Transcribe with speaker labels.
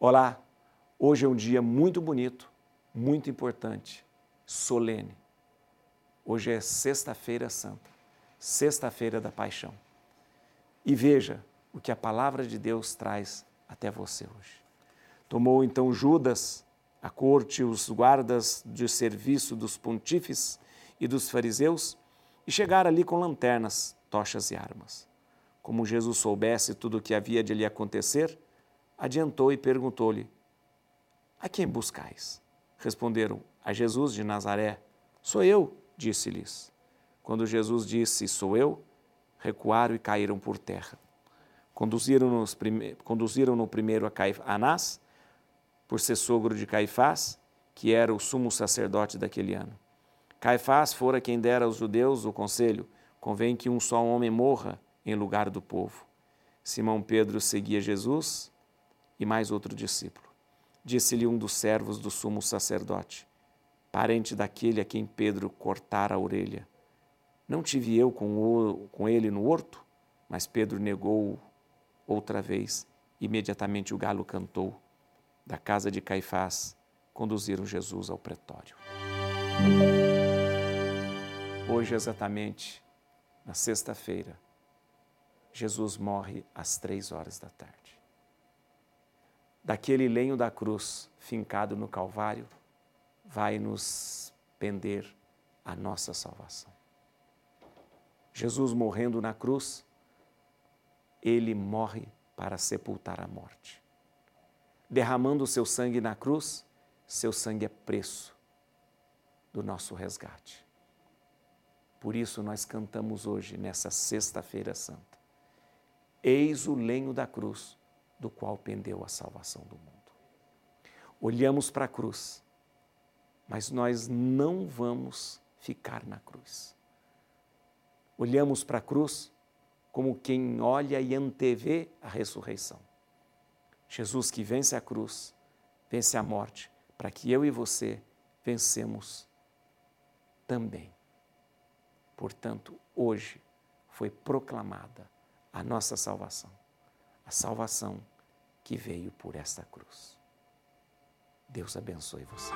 Speaker 1: Olá, hoje é um dia muito bonito, muito importante, solene. Hoje é Sexta-feira Santa, Sexta-feira da Paixão. E veja o que a palavra de Deus traz até você hoje. Tomou então Judas, a corte, os guardas de serviço dos pontífices e dos fariseus e chegaram ali com lanternas, tochas e armas. Como Jesus soubesse tudo o que havia de lhe acontecer, adiantou e perguntou-lhe: A quem buscais? Responderam: A Jesus de Nazaré. Sou eu, disse-lhes. Quando Jesus disse: Sou eu, recuaram e caíram por terra. Conduziram-no prime... Conduziram primeiro a Caif... Anás, por ser sogro de Caifás, que era o sumo sacerdote daquele ano. Caifás fora quem dera aos judeus o conselho: convém que um só homem morra em lugar do povo. Simão Pedro seguia Jesus e mais outro discípulo. Disse-lhe um dos servos do sumo sacerdote, parente daquele a quem Pedro cortara a orelha: Não tive eu com, o, com ele no horto? Mas Pedro negou outra vez. Imediatamente o galo cantou. Da casa de Caifás, conduziram Jesus ao pretório. Hoje, exatamente, na sexta-feira, Jesus morre às três horas da tarde. Daquele lenho da cruz fincado no Calvário, vai nos pender a nossa salvação. Jesus morrendo na cruz, ele morre para sepultar a morte. Derramando o seu sangue na cruz, seu sangue é preço do nosso resgate. Por isso nós cantamos hoje, nessa Sexta-feira Santa. Eis o lenho da cruz, do qual pendeu a salvação do mundo. Olhamos para a cruz, mas nós não vamos ficar na cruz. Olhamos para a cruz como quem olha e antevê a ressurreição. Jesus que vence a cruz, vence a morte, para que eu e você vencemos também. Portanto, hoje foi proclamada a nossa salvação, a salvação que veio por esta cruz. Deus abençoe você.